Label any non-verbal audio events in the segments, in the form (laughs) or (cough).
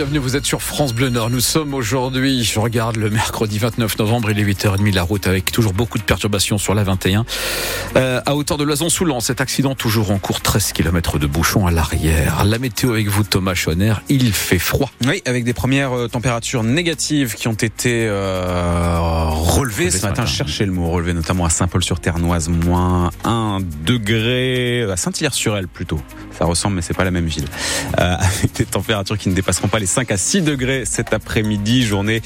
Bienvenue, vous êtes sur France Bleu Nord. Nous sommes aujourd'hui, je regarde le mercredi 29 novembre, il est 8h30 la route avec toujours beaucoup de perturbations sur la 21. Euh, à hauteur de Loison-Soulan, cet accident toujours en cours, 13 km de bouchon à l'arrière. La météo avec vous Thomas Schoner, il fait froid. Oui, avec des premières euh, températures négatives qui ont été euh, relevées ce matin. Cherchez le mot relevé, notamment à Saint-Paul-sur-Ternoise, moins 1 degré, à Saint-Hilaire-sur-Elle plutôt. Ça ressemble, mais c'est pas la même ville. Euh, (laughs) avec des températures qui ne dépasseront pas les 5 à 6 degrés cet après-midi. Journée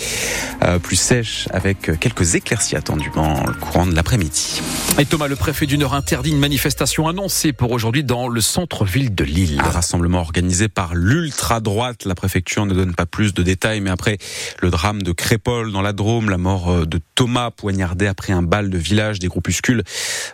euh, plus sèche avec quelques éclaircies attendues dans le courant de l'après-midi. Et Thomas, le préfet du Nord interdit une manifestation annoncée pour aujourd'hui dans le centre-ville de Lille. Un rassemblement organisé par l'ultra-droite. La préfecture ne donne pas plus de détails, mais après le drame de Crépole dans la Drôme, la mort euh, de Thomas poignardé après un bal de village, des groupuscules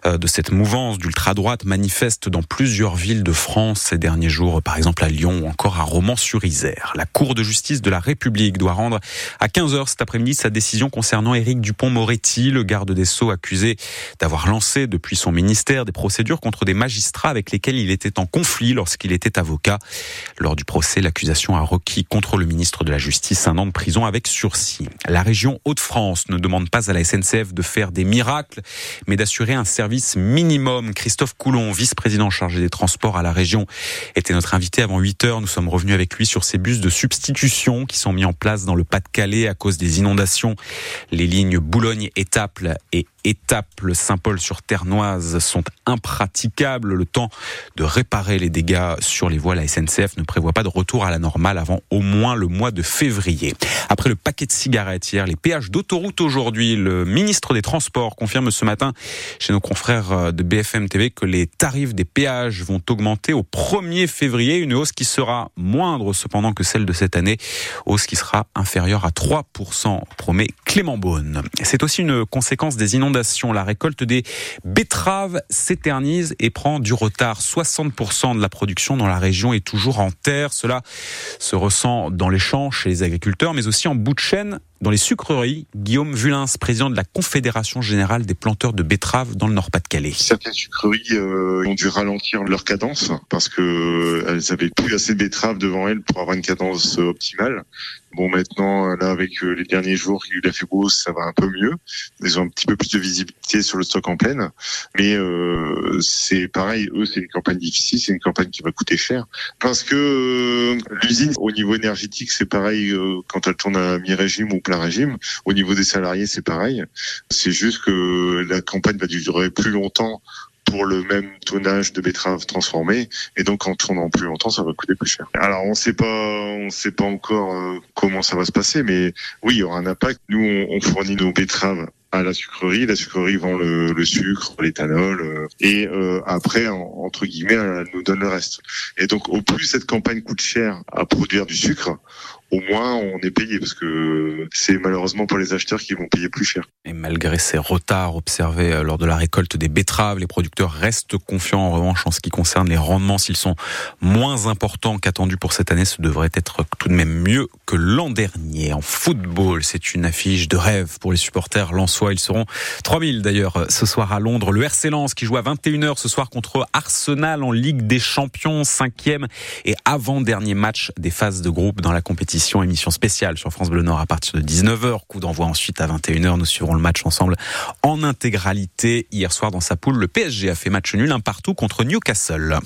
de cette mouvance d'ultra-droite manifestent dans plusieurs villes de France ces derniers jours, par exemple à Lyon ou encore à Romans-sur-Isère. La Cour de justice de la République doit rendre à 15h cet après-midi sa décision concernant Éric Dupont-Moretti, le garde des Sceaux accusé d'avoir lancé depuis son ministère des procédures contre des magistrats avec lesquels il était en conflit lorsqu'il était avocat. Lors du procès, l'accusation a requis contre le ministre de la Justice un an de prison avec sursis. La région Hauts-de-France ne demande pas à la SNCF de faire des miracles, mais d'assurer un service minimum. Christophe Coulon, vice-président chargé des transports à la région, était notre invité avant 8 heures. Nous sommes revenus avec lui sur ces bus de substitution qui sont mis en place dans le Pas-de-Calais à cause des inondations. Les lignes Boulogne-Étaples et Étaples Saint-Paul-sur-Ternoise sont impraticables. Le temps de réparer les dégâts sur les voies, la SNCF ne prévoit pas de retour à la normale avant au moins le mois de février. Après le paquet de cigarettes hier, les péages d'autoroute aujourd'hui, le ministre des Transports confirme ce matin chez nos confrères de BFM TV que les tarifs des péages vont augmenter au 1er février, une hausse qui sera moindre cependant que celle de cette année, hausse qui sera inférieure à 3%, promet Clément Beaune. C'est aussi une conséquence des inondations. La récolte des betteraves s'éternise et prend du retard. 60% de la production dans la région est toujours en terre. Cela se ressent dans les champs chez les agriculteurs, mais aussi en bout de chaîne dans les sucreries. Guillaume Vulins, président de la Confédération générale des planteurs de betteraves dans le Nord-Pas-de-Calais. Certaines sucreries euh, ont dû ralentir leur cadence parce que euh, elles avaient plus assez de betteraves devant elles pour avoir une cadence euh, optimale. Bon, maintenant, là, avec les derniers jours, il a fait beau, ça va un peu mieux. Ils ont un petit peu plus de visibilité sur le stock en pleine. Mais euh, c'est pareil, eux, c'est une campagne difficile, c'est une campagne qui va coûter cher. Parce que euh, l'usine, au niveau énergétique, c'est pareil euh, quand elle tourne à mi-régime ou plein régime. Au niveau des salariés, c'est pareil. C'est juste que la campagne va durer plus longtemps pour le même tonnage de betteraves transformées et donc en tournant plus longtemps ça va coûter plus cher. Alors on sait pas on sait pas encore euh, comment ça va se passer mais oui il y aura un impact. Nous on, fournit nos betteraves à la sucrerie, la sucrerie vend le, le sucre, l'éthanol euh, et euh, après en, entre guillemets elle nous donne le reste. Et donc au plus cette campagne coûte cher à produire du sucre, au moins on est payé parce que c'est malheureusement pour les acheteurs qui vont payer plus cher. Et malgré ces retards observés lors de la récolte des betteraves, les producteurs restent confiants en revanche en ce qui concerne les rendements. S'ils sont moins importants qu'attendus pour cette année, ce devrait être tout de même mieux que l'an dernier. En football, c'est une affiche de rêve pour les supporters lensois. Ils seront 3000 d'ailleurs ce soir à Londres. Le RC Lens qui joue à 21h ce soir contre Arsenal en Ligue des Champions, cinquième et avant-dernier match des phases de groupe dans la émission spéciale sur France Bleu Nord à partir de 19h. Coup d'envoi ensuite à 21h. Nous suivrons le match ensemble en intégralité. Hier soir dans sa poule, le PSG a fait match nul un partout contre Newcastle.